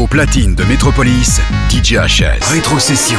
Au platine de Métropolis, DJ HS. Rétrocession.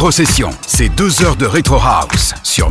Rétrocession, c'est deux heures de Retro House sur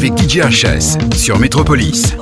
Avec DJ HS sur Métropolis.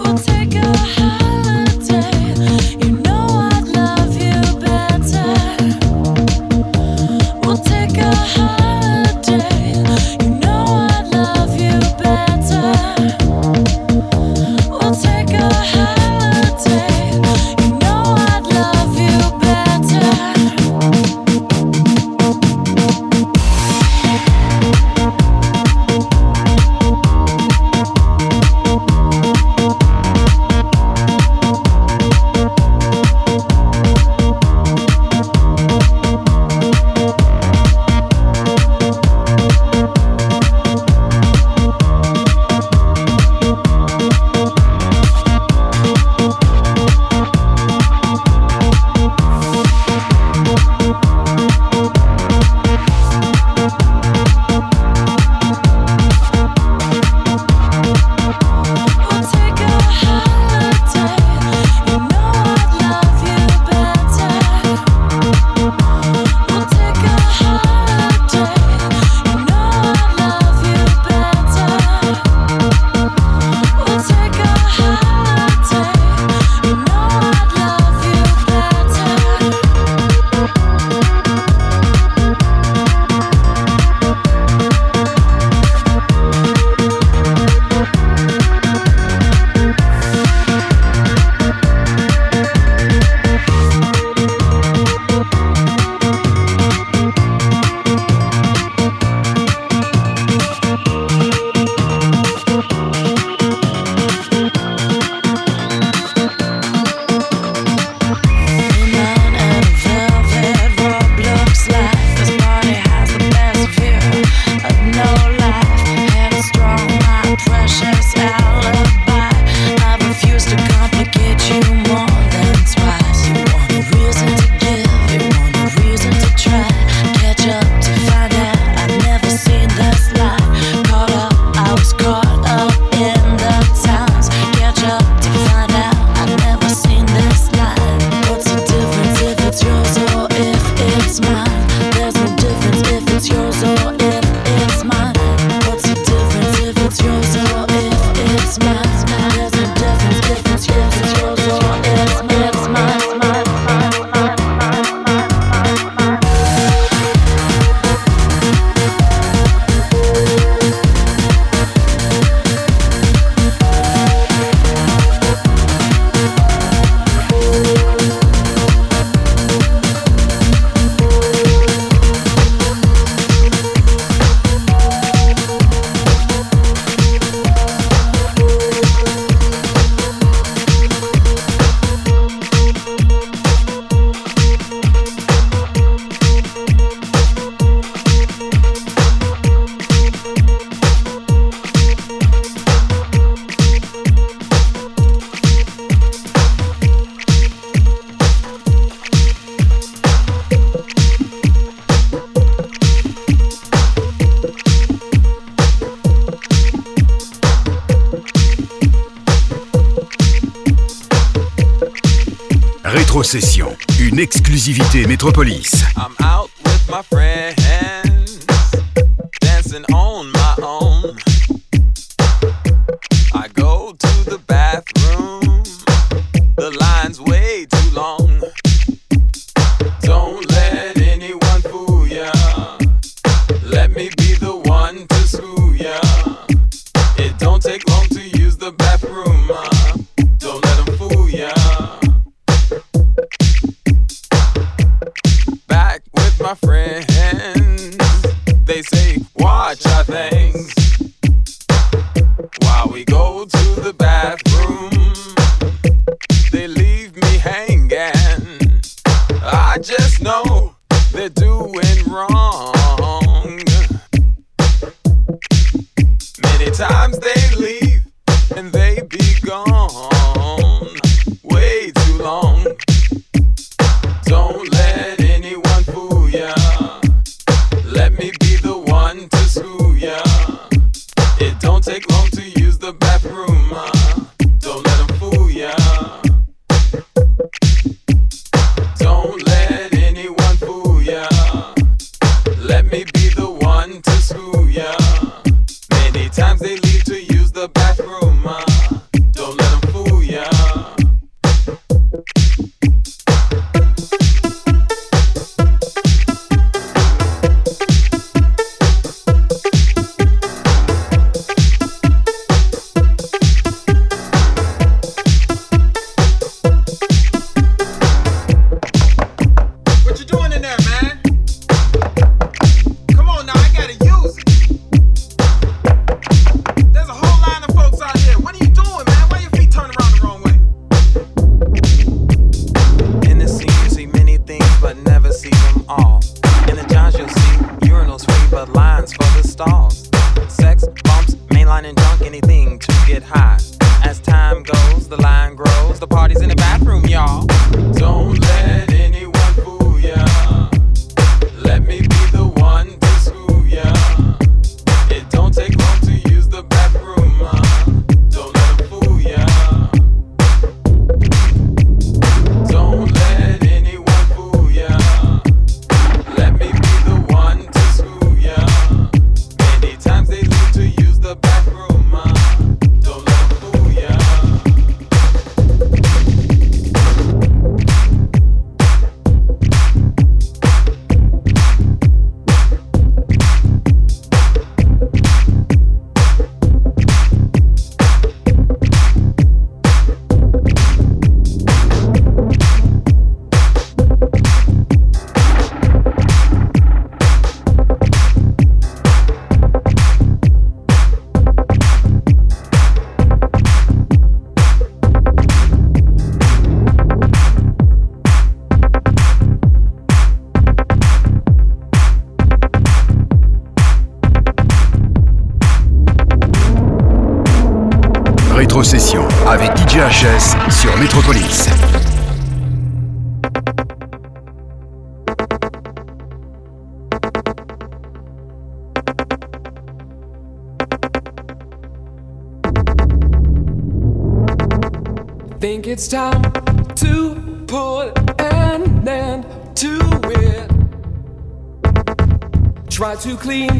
to clean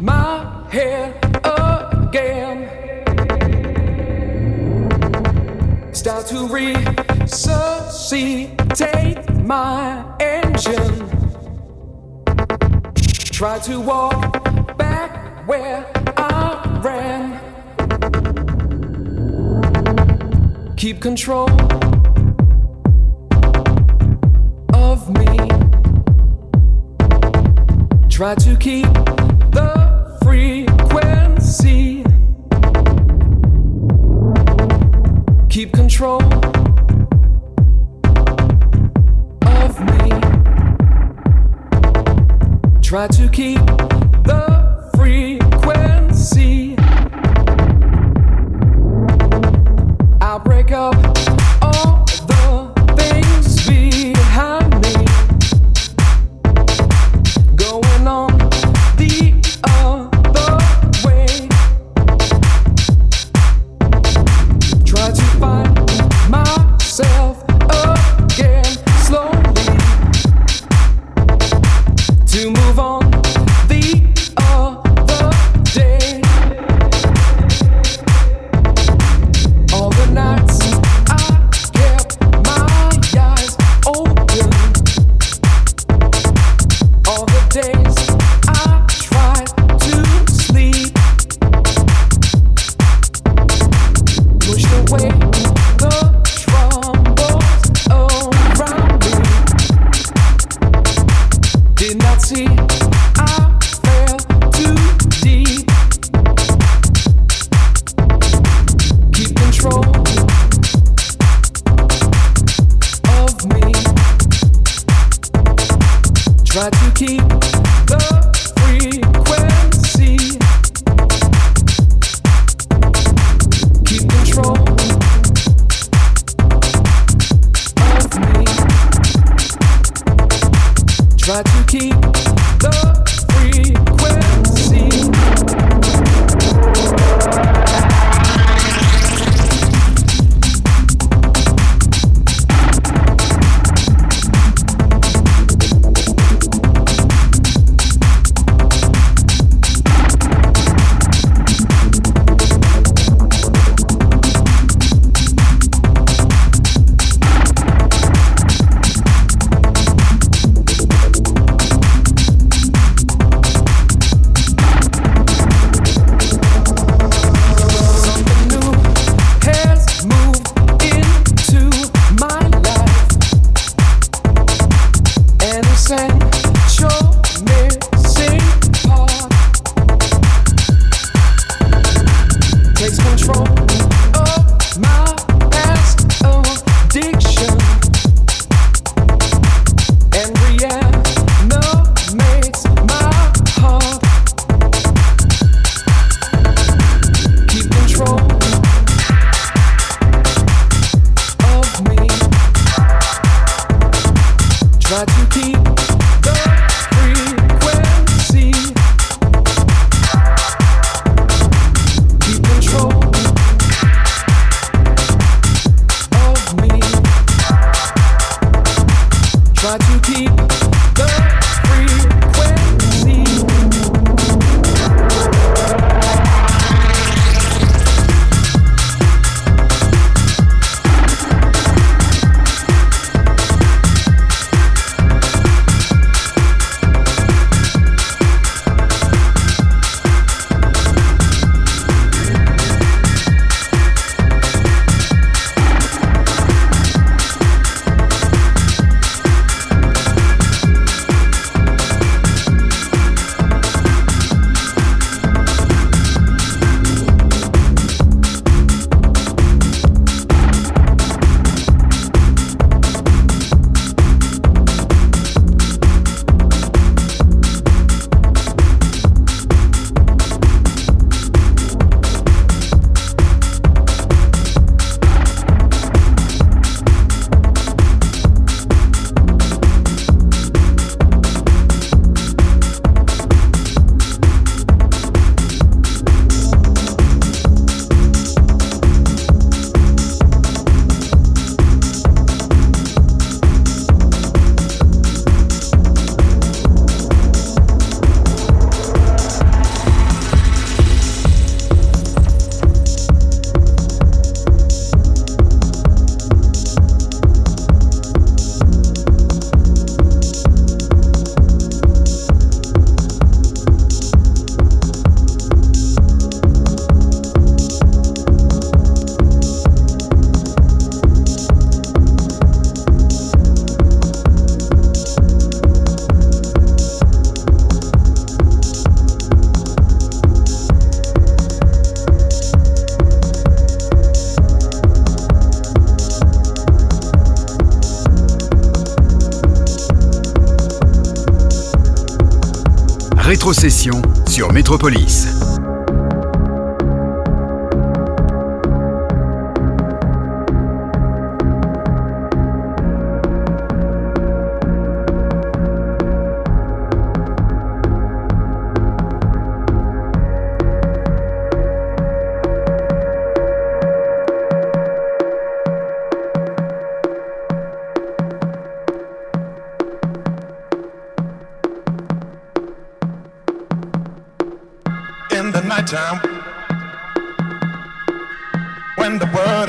my hair again. Start to resuscitate my engine. Try to walk back where I ran. Keep control. Rétrocession sur Métropolis.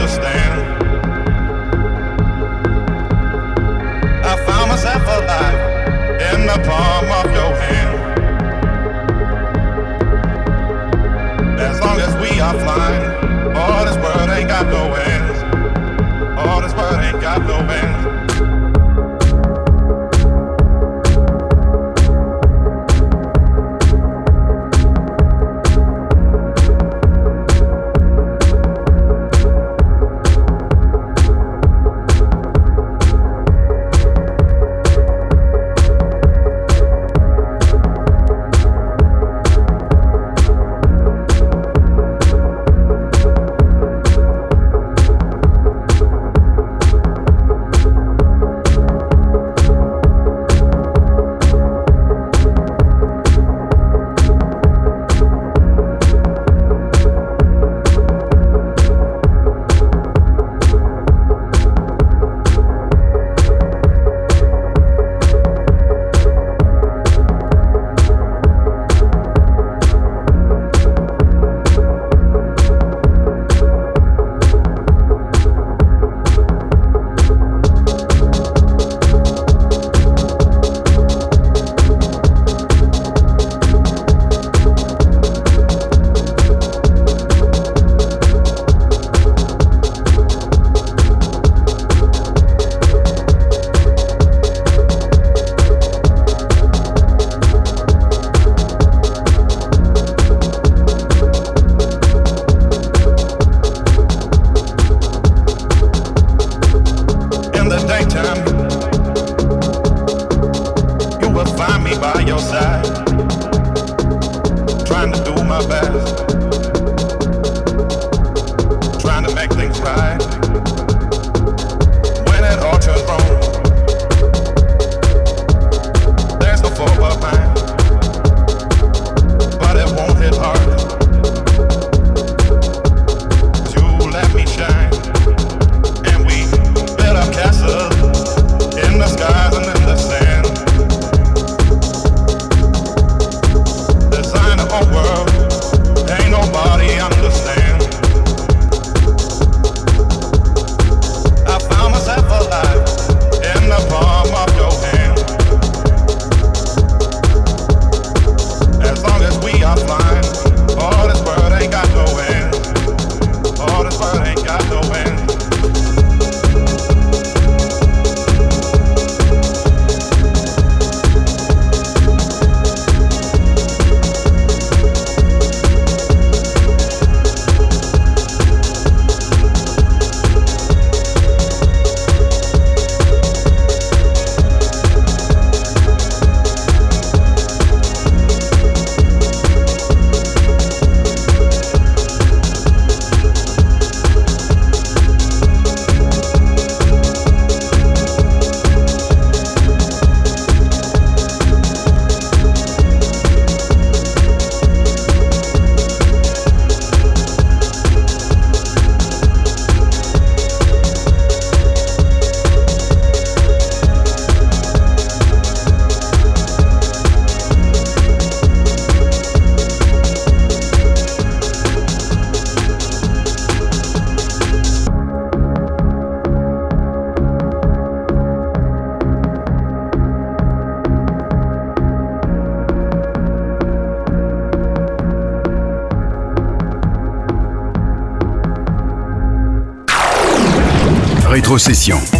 Understand. Session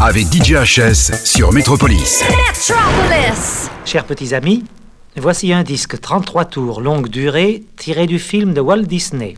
avec DJ HS sur Metropolis. Metropolis. Chers petits amis, voici un disque 33 tours longue durée tiré du film de Walt Disney.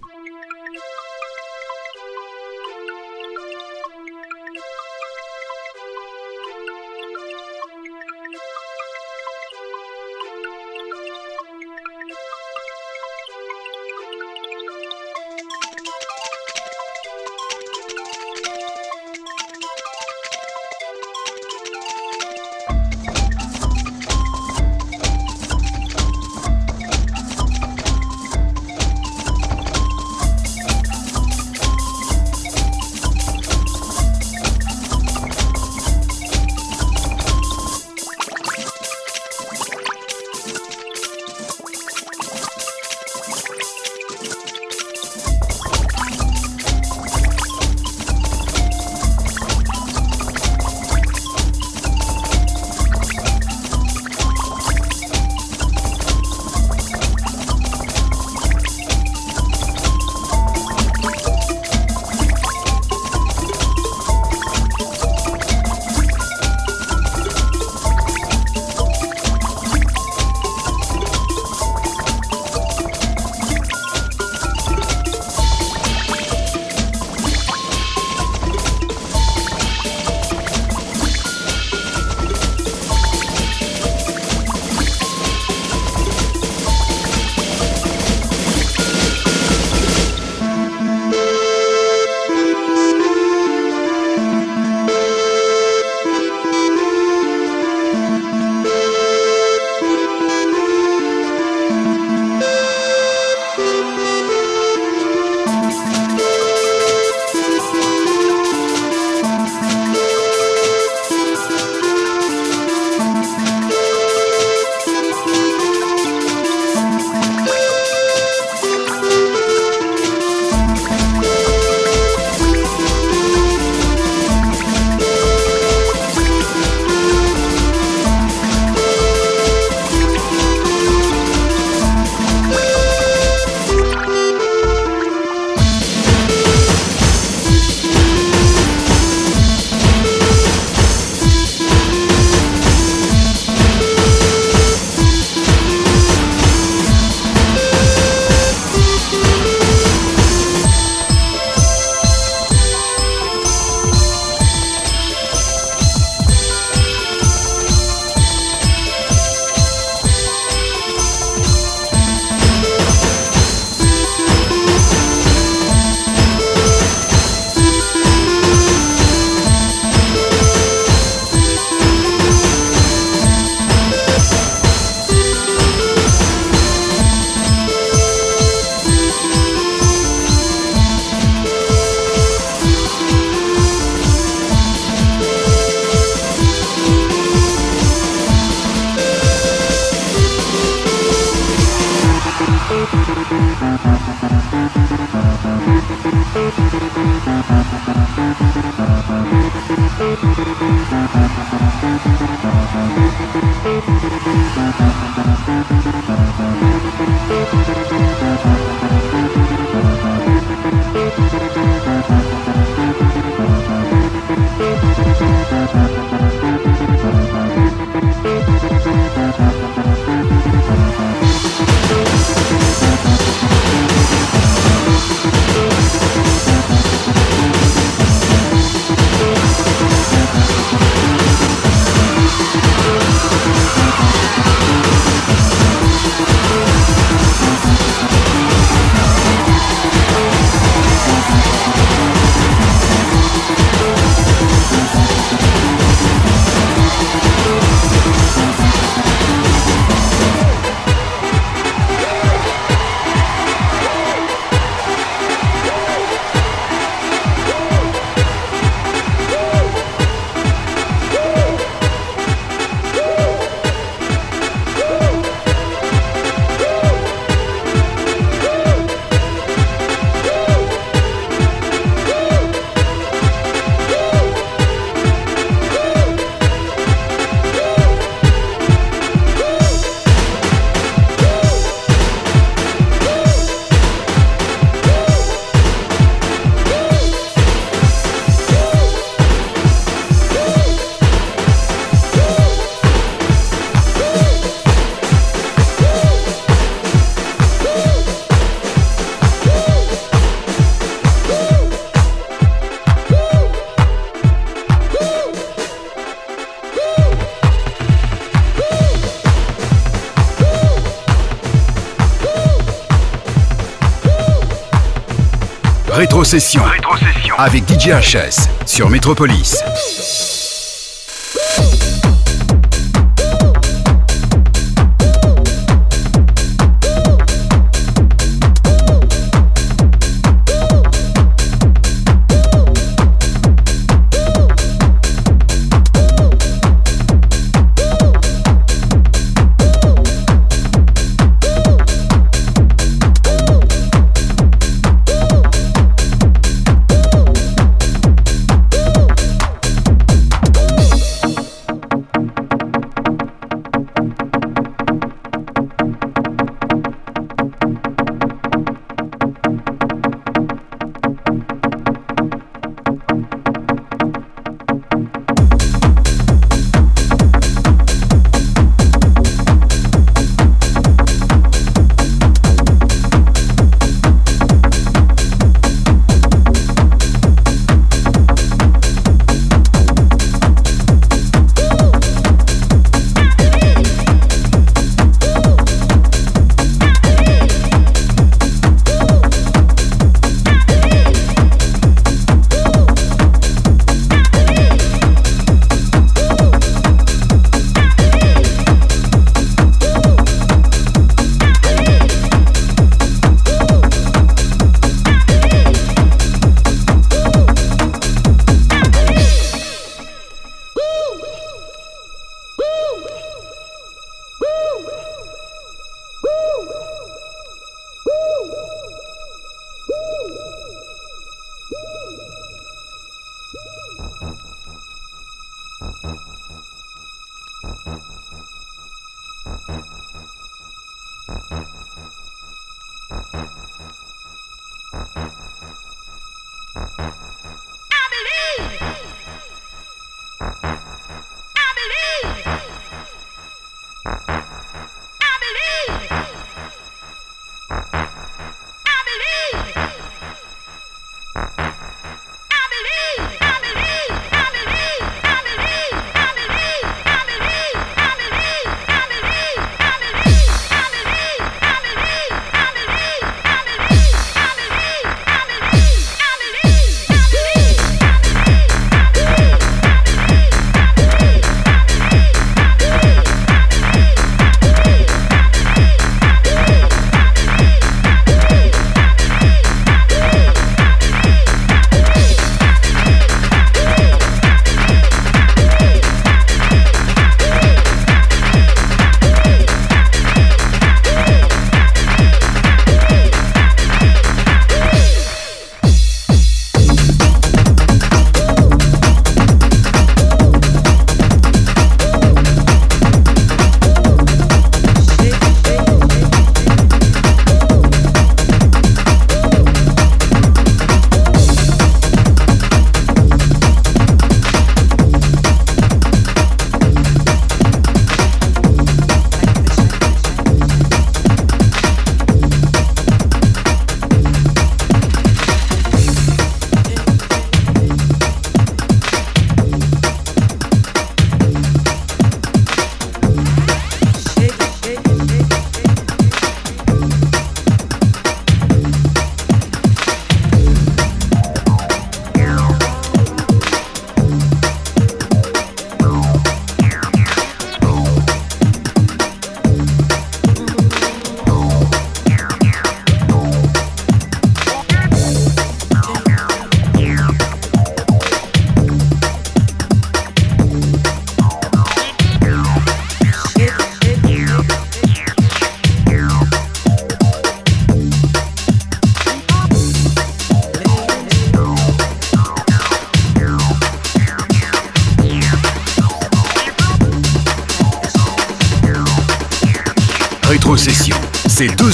Rétrocession. Rétrocession. Avec DJHS sur Métropolis.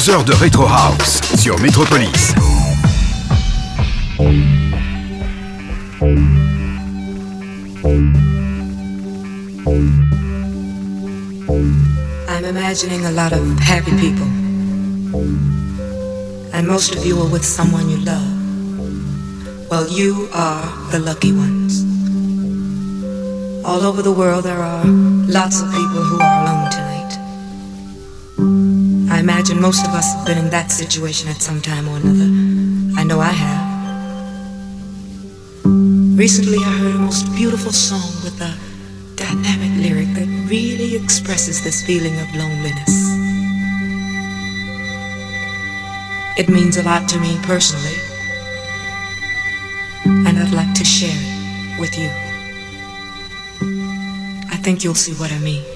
Heures de Retro House sur Metropolis. I'm imagining a lot of happy people. And most of you are with someone you love. Well, you are the lucky ones. All over the world, there are lots of people who are alone most of us have been in that situation at some time or another. I know I have. Recently, I heard a most beautiful song with a dynamic lyric that really expresses this feeling of loneliness. It means a lot to me personally, and I'd like to share it with you I think you'll see what I mean.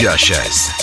Métropolis,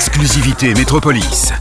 exclusivité Métropolis.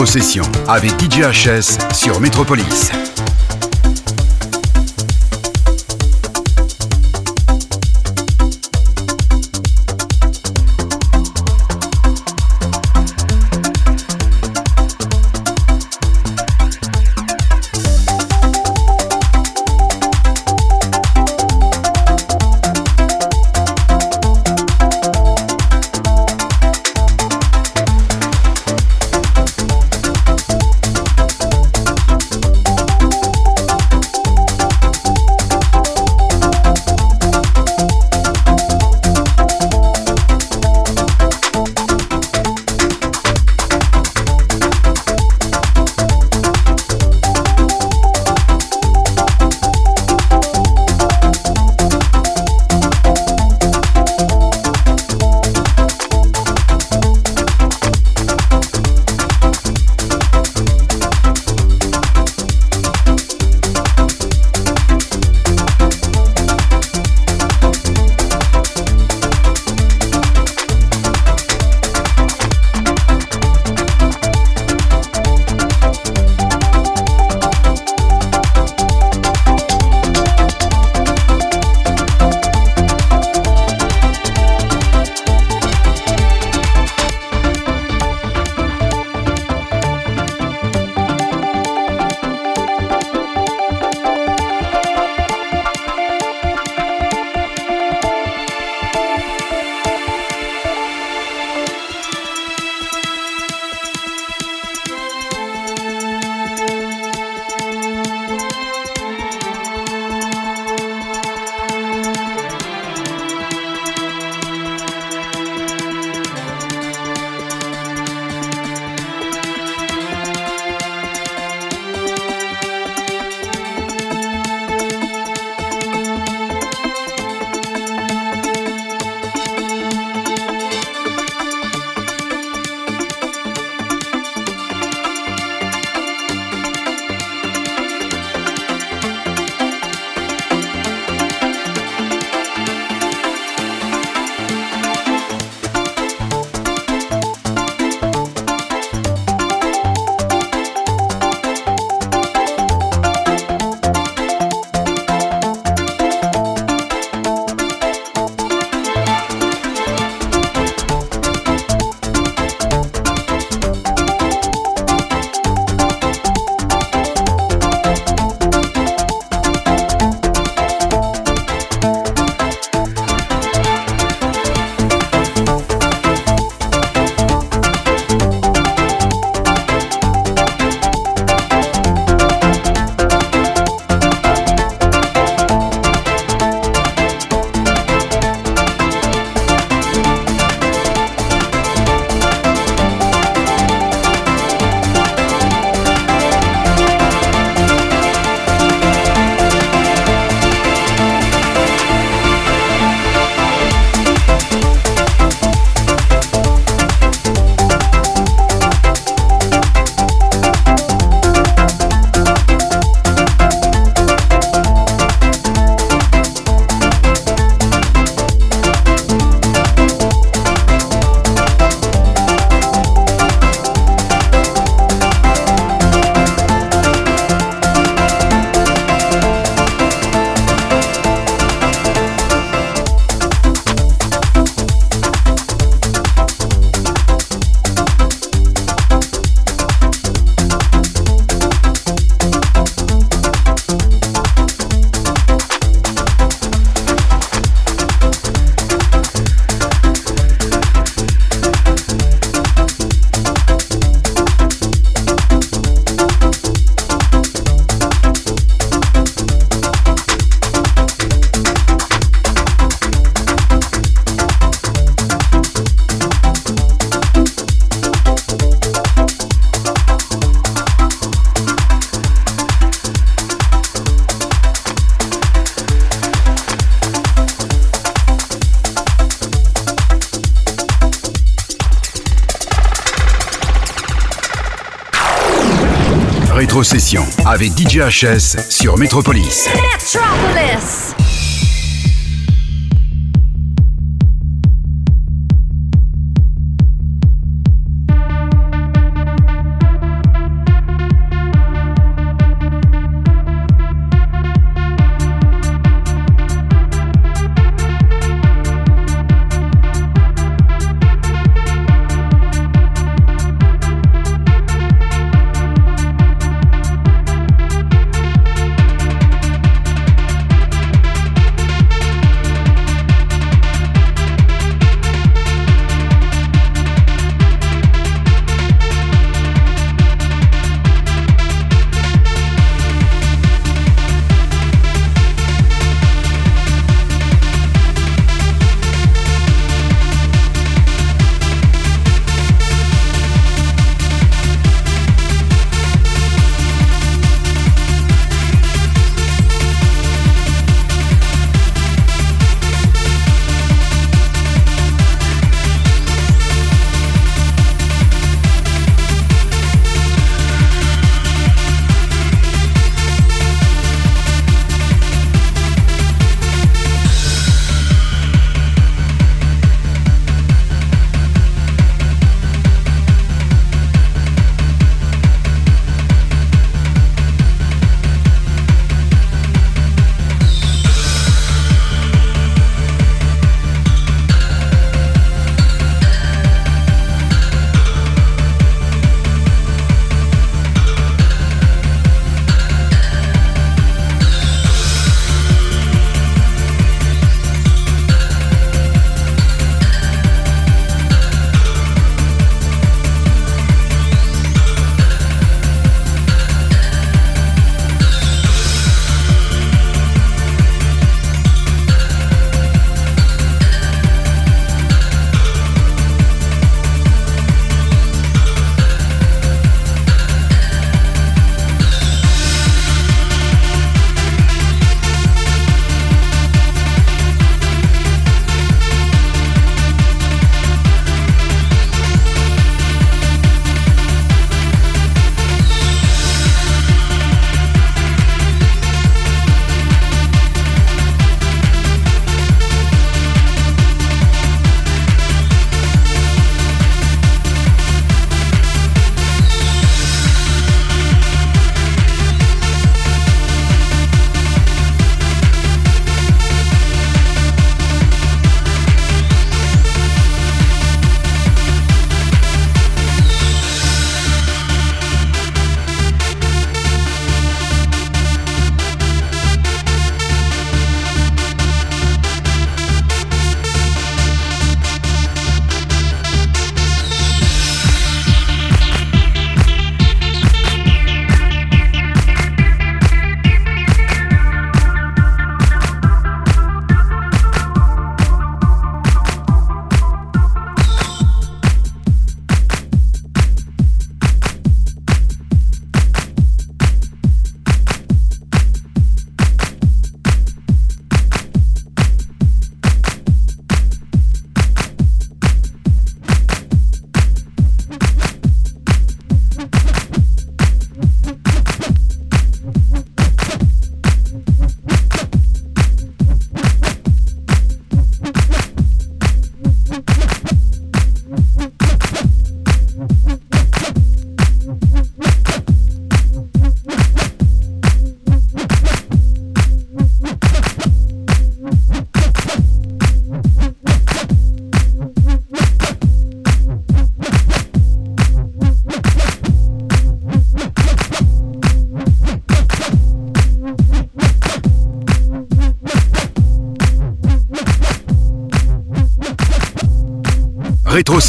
Rétrocession avec DJHS sur Métropolis. Avec DJ HS sur Metropolis. Metropolis.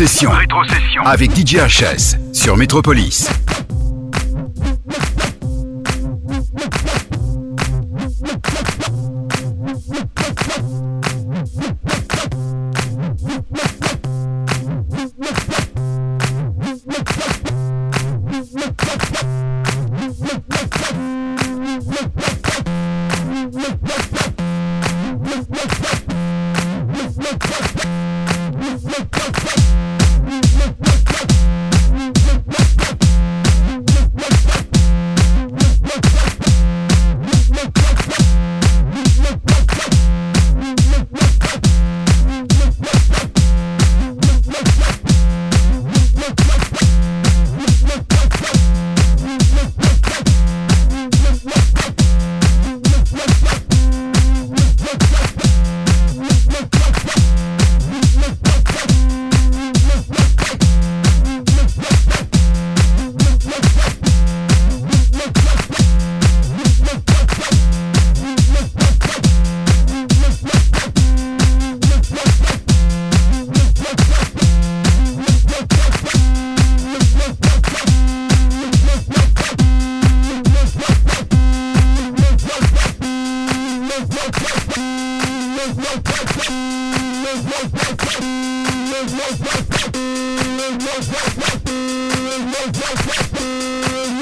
Rétrocession. Avec DJ HS sur Métropolis.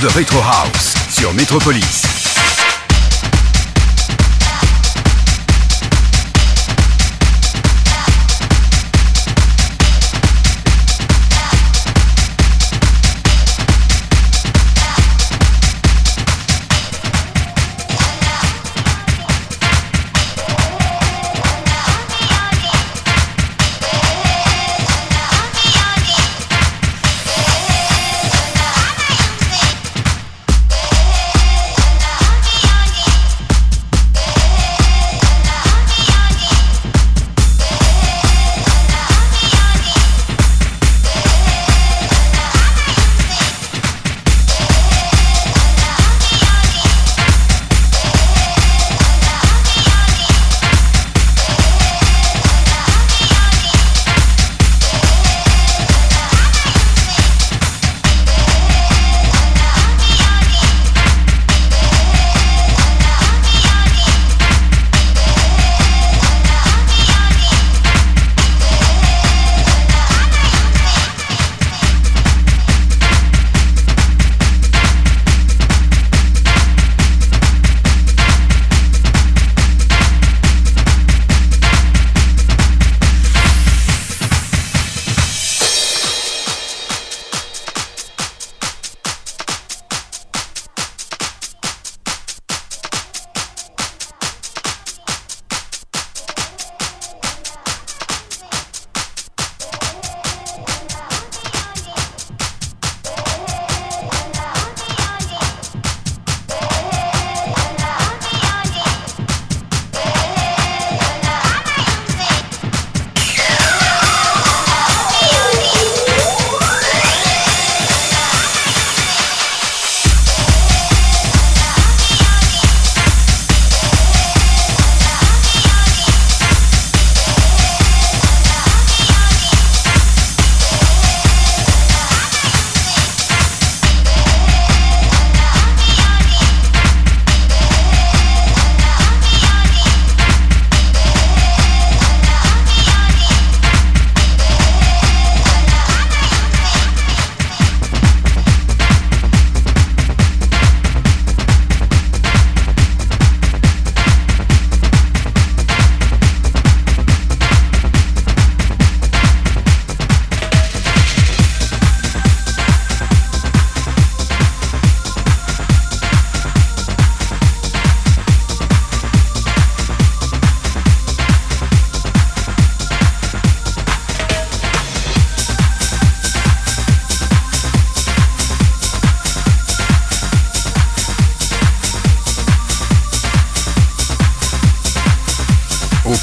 de Retro House sur Metropolis.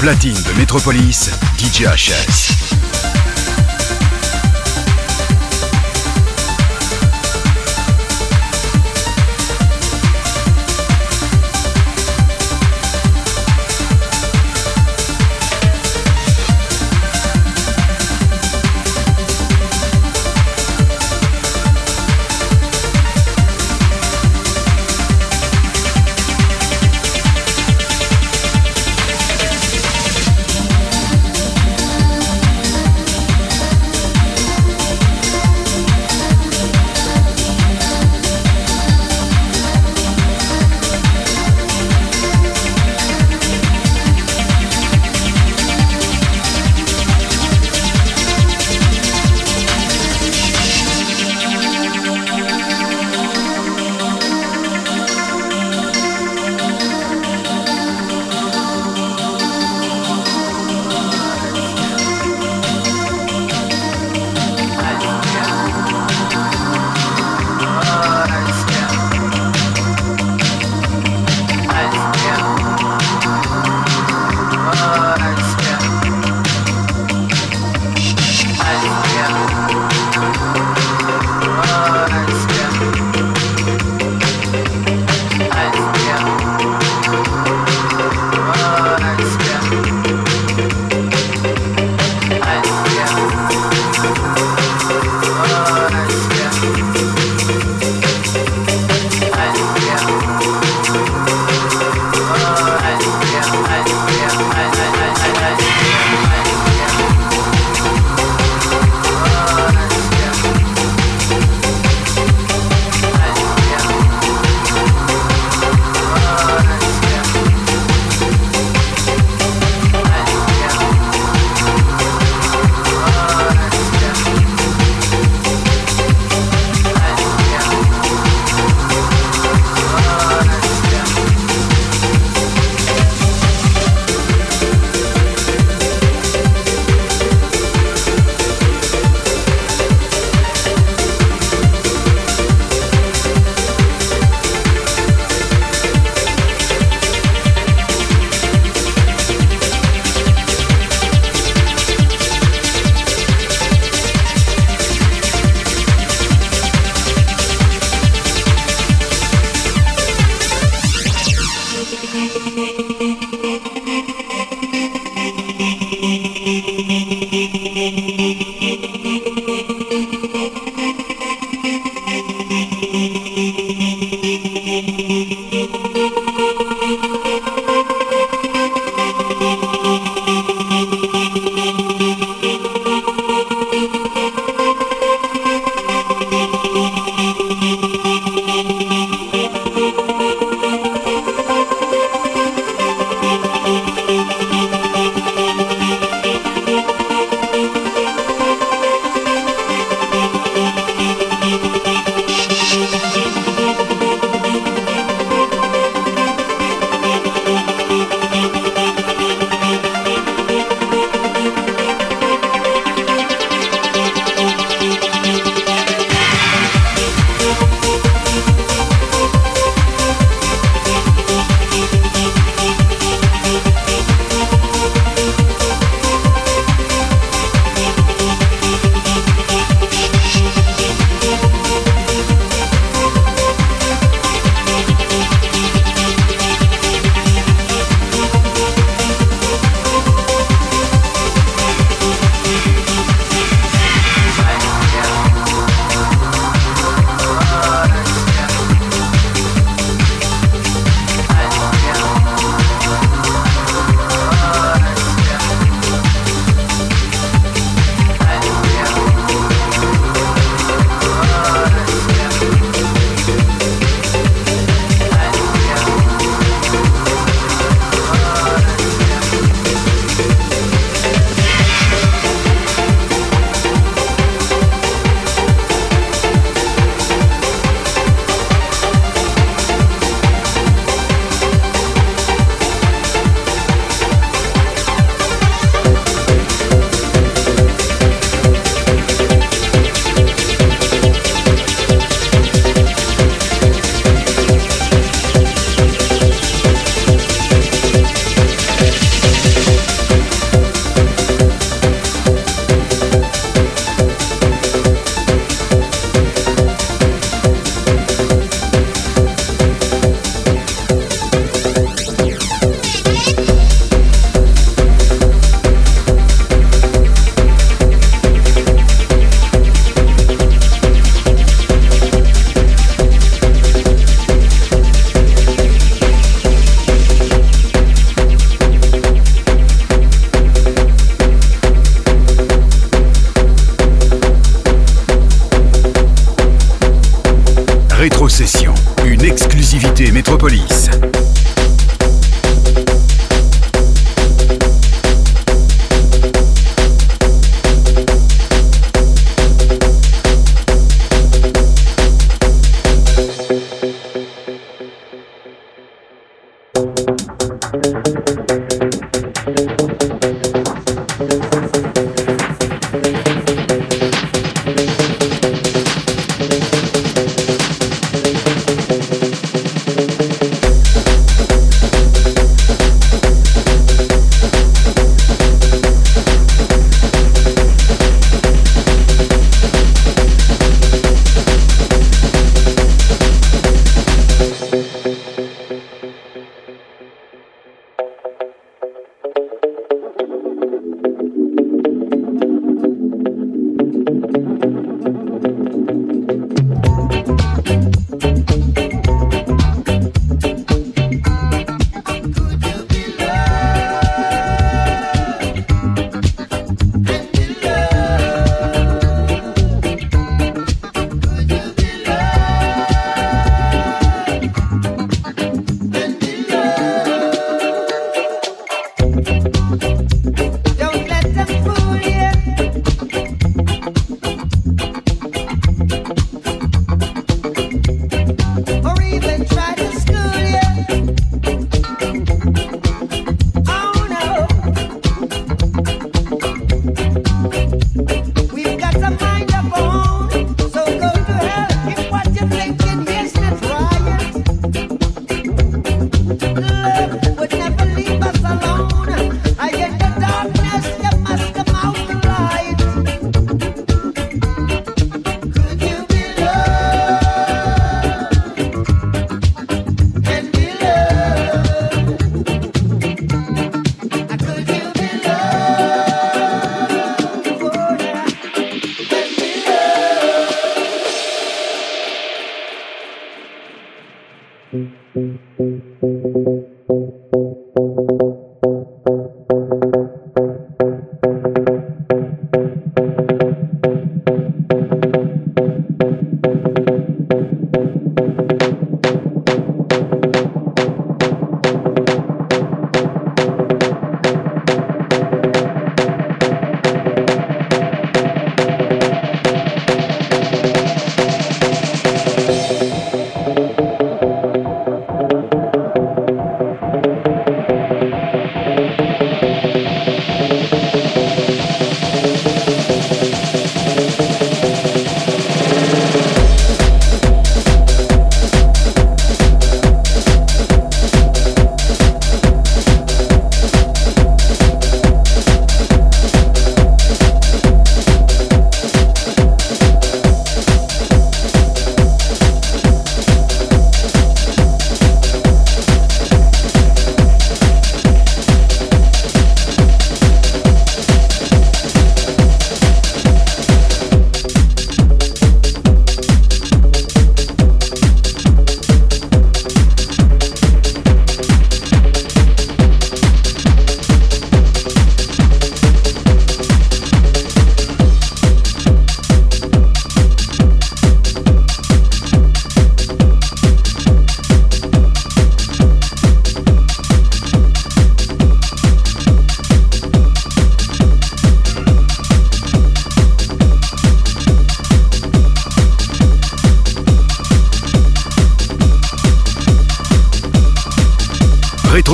Platine de Metropolis, DJ HS.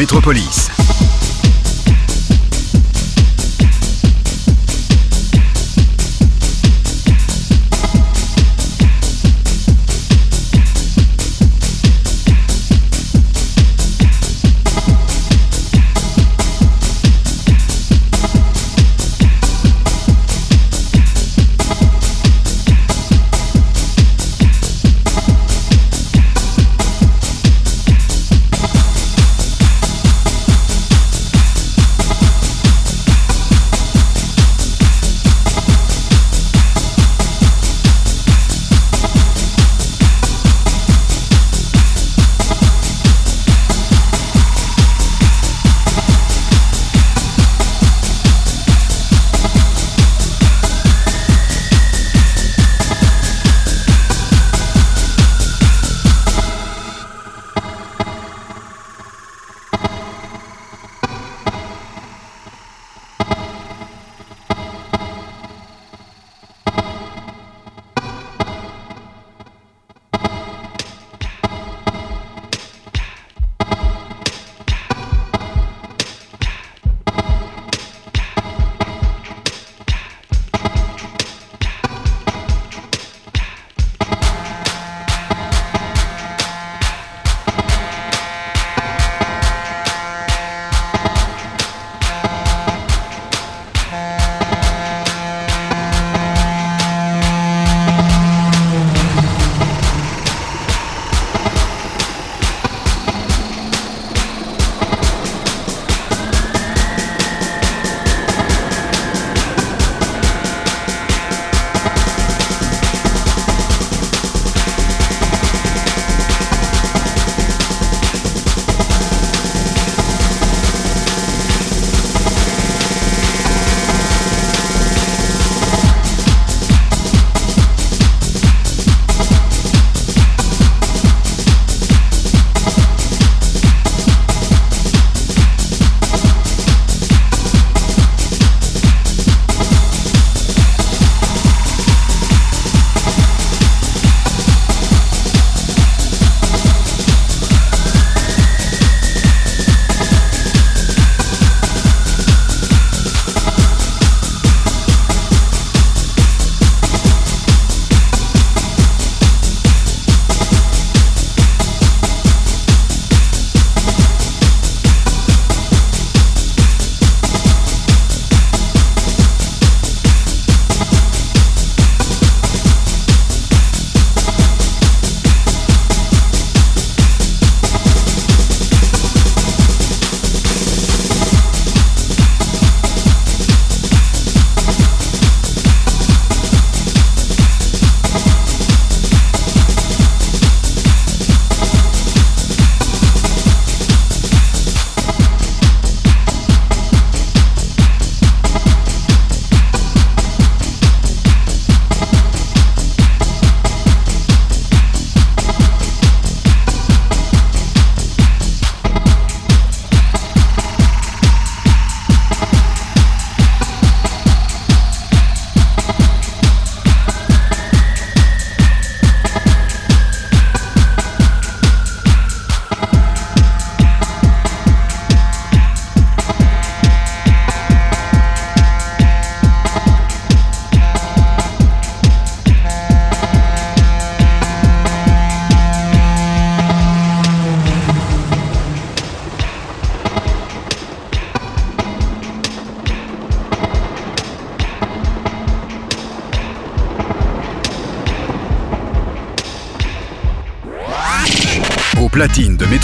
Métropolis.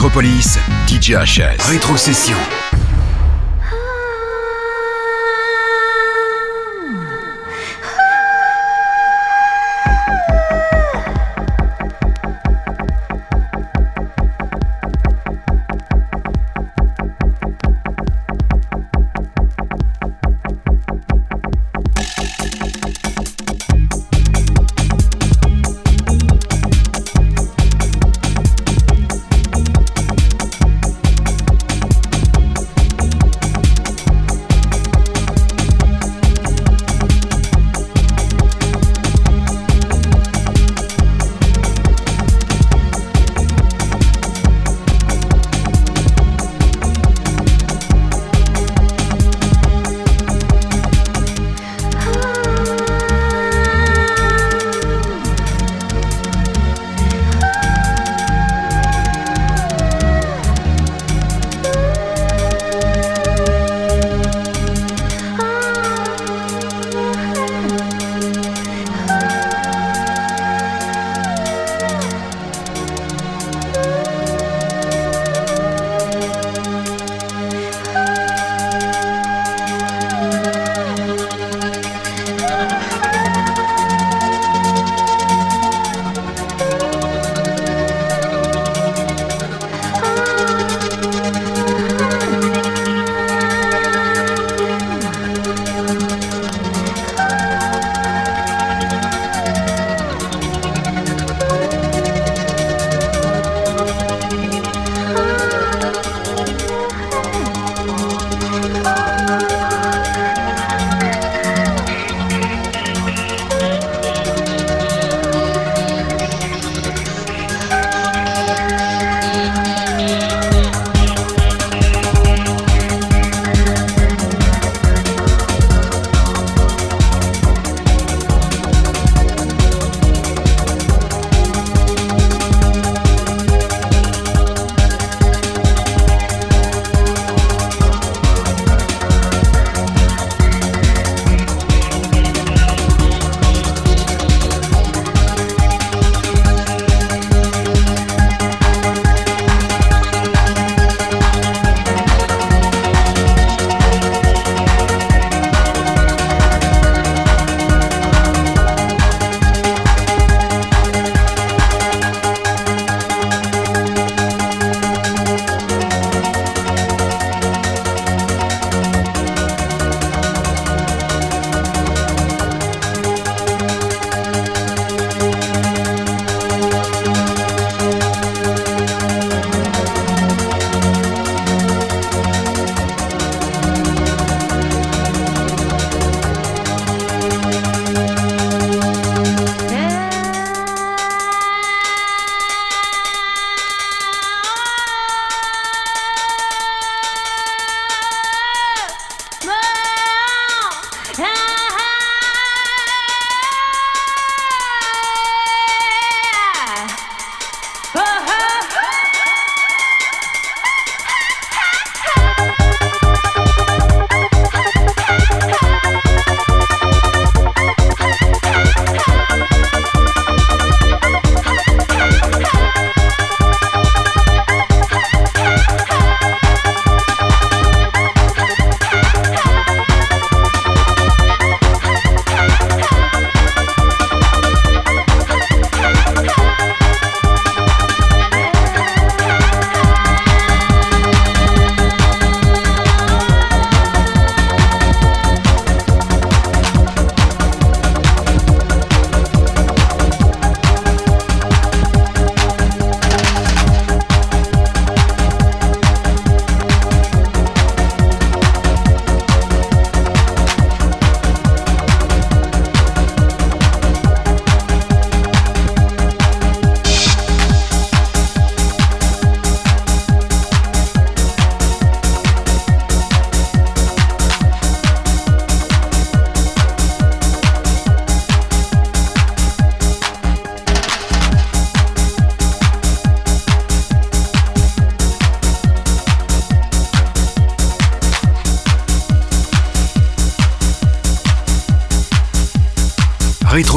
Metropolis, DJ HS. Rétrocession.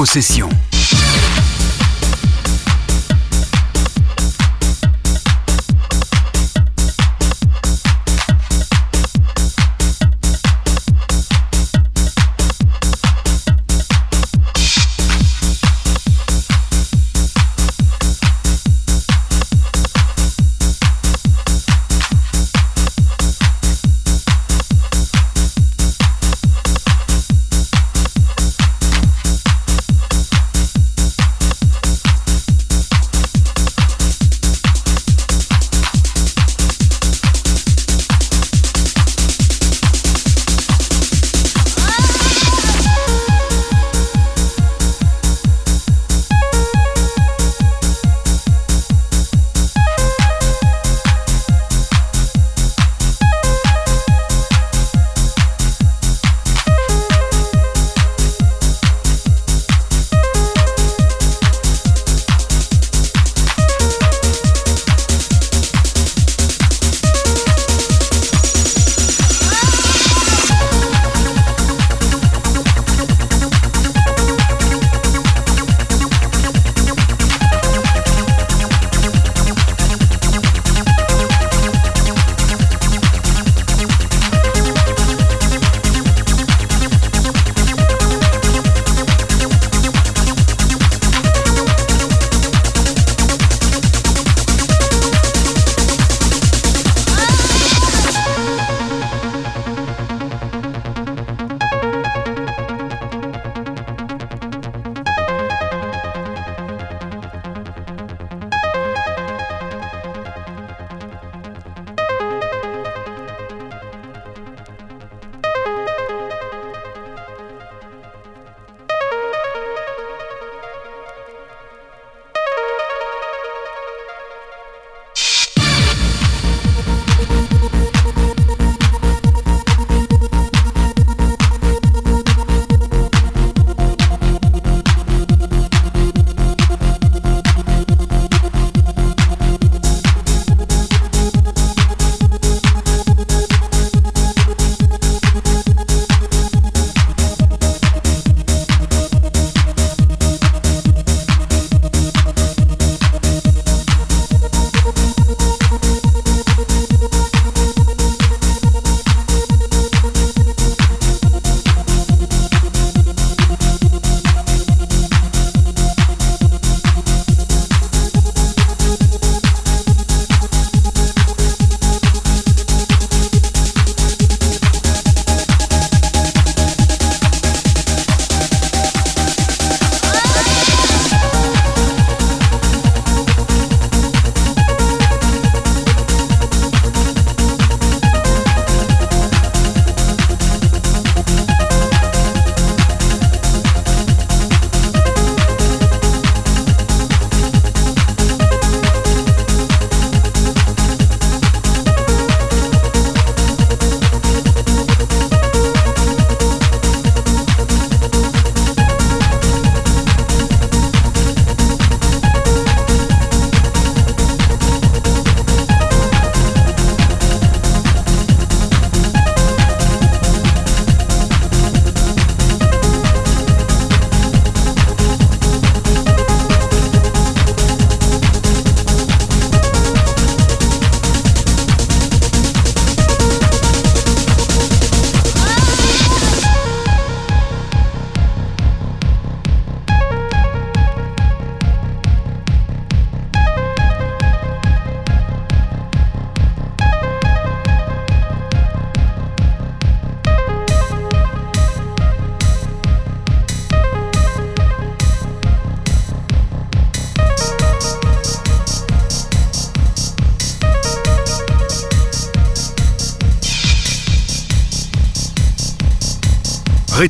Session.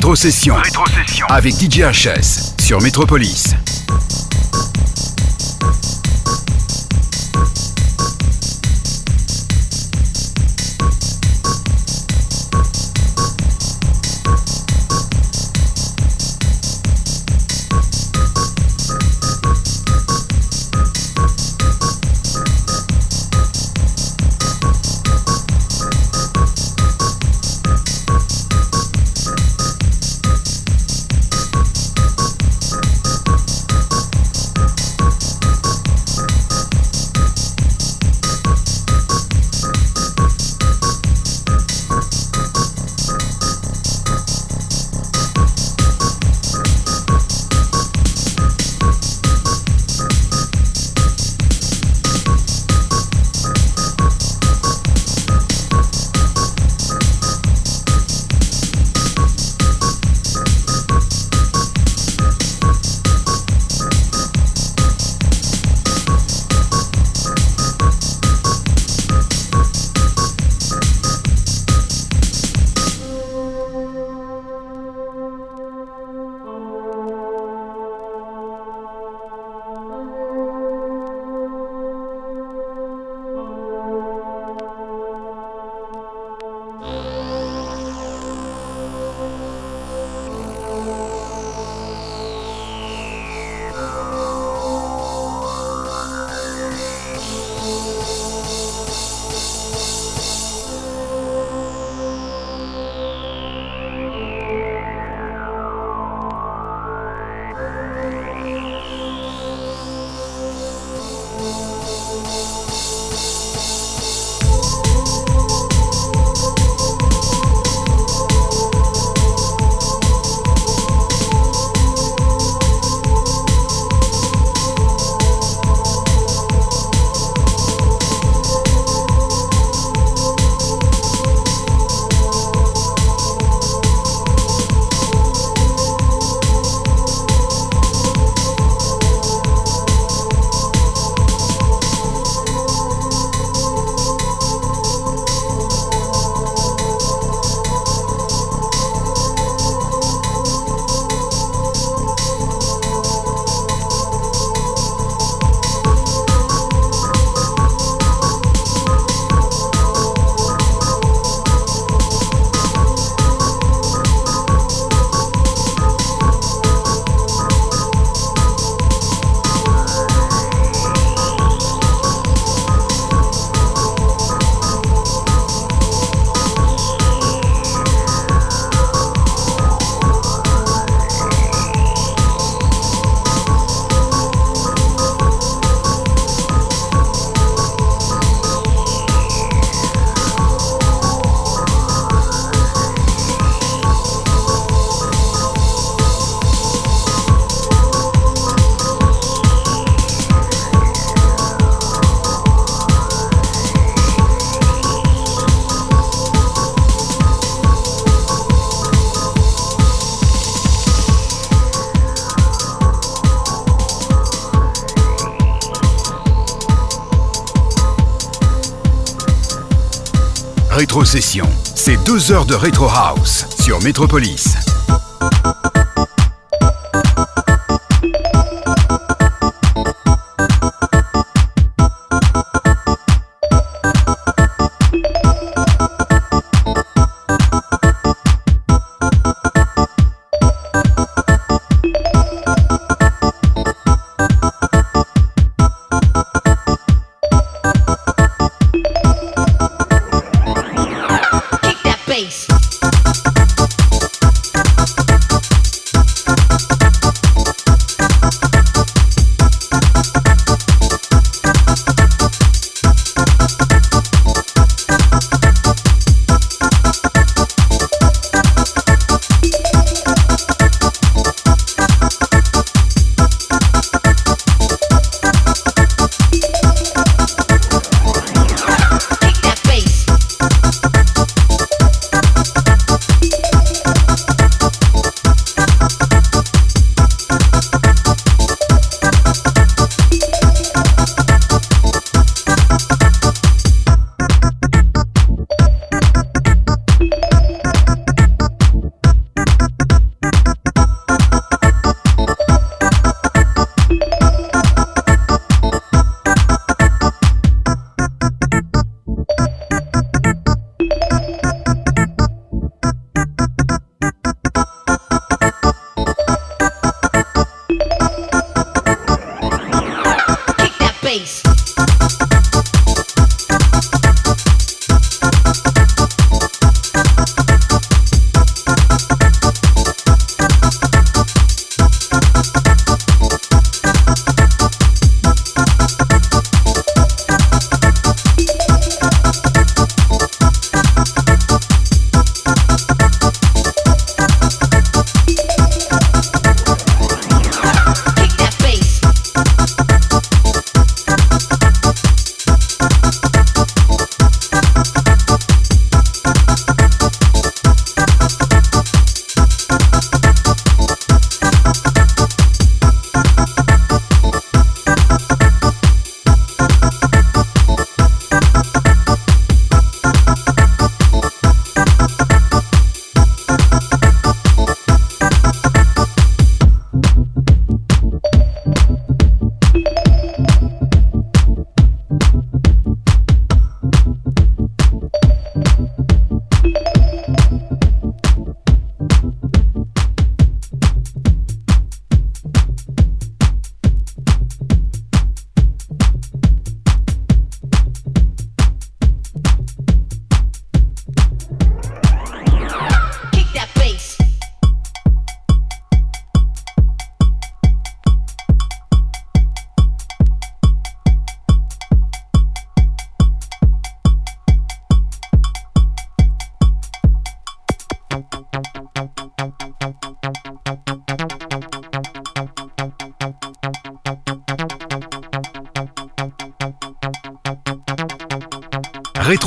Rétrocession. Rétrocession. Avec DJ HS sur Métropolis. Rétrocession, c'est 12 heures de Retro House sur Metropolis.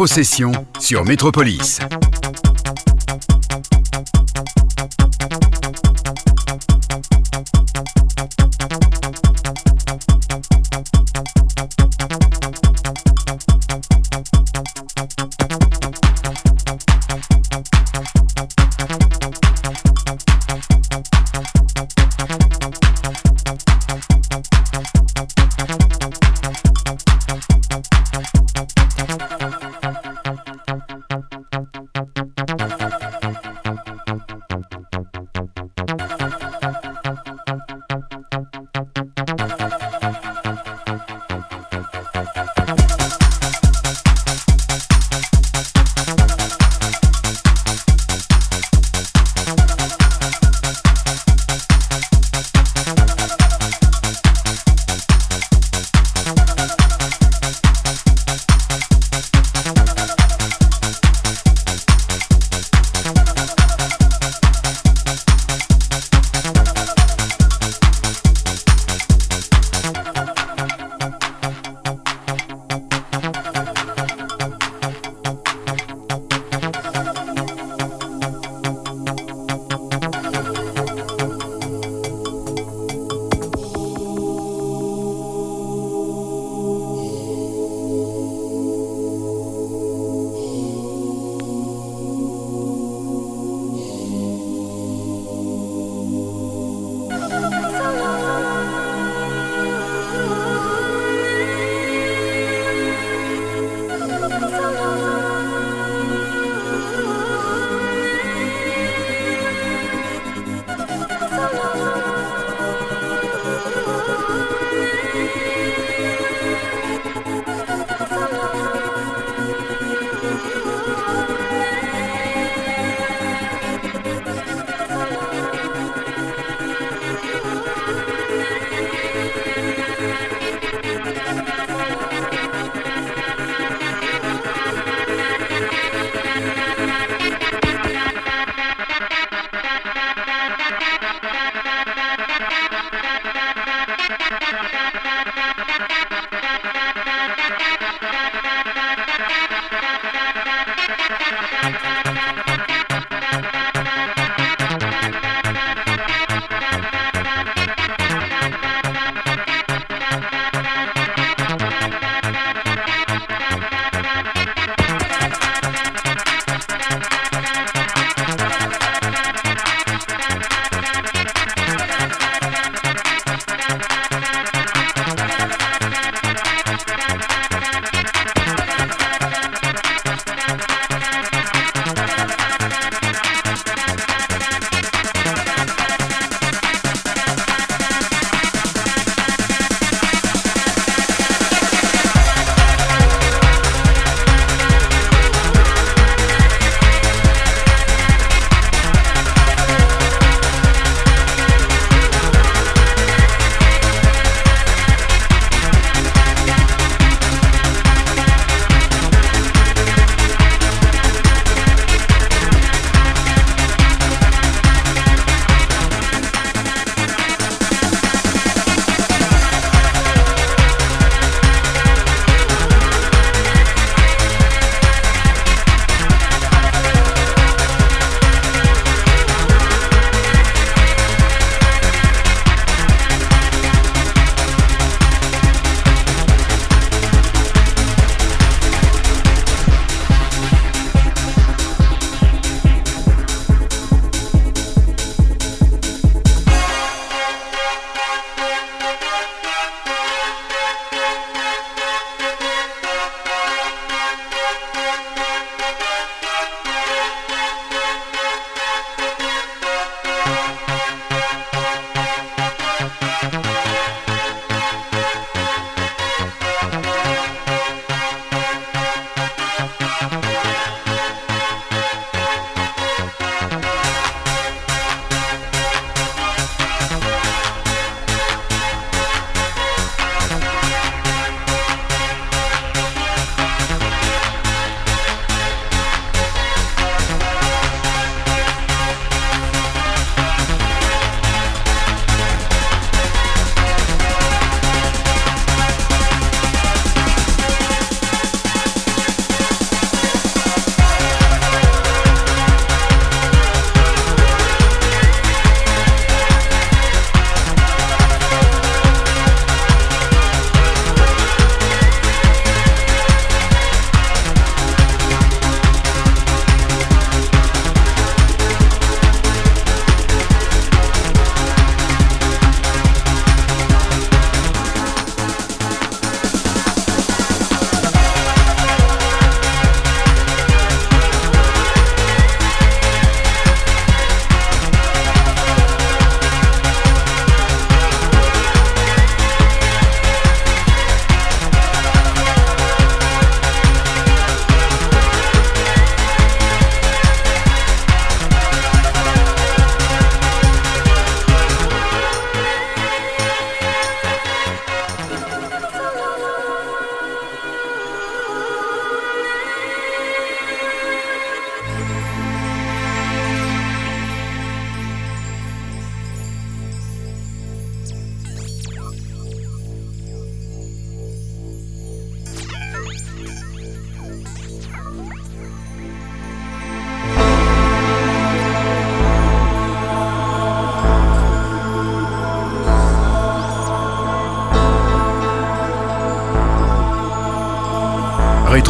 Rétrocession sur Métropolis.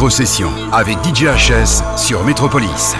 Rétrocession avec DJ HS sur Métropolis.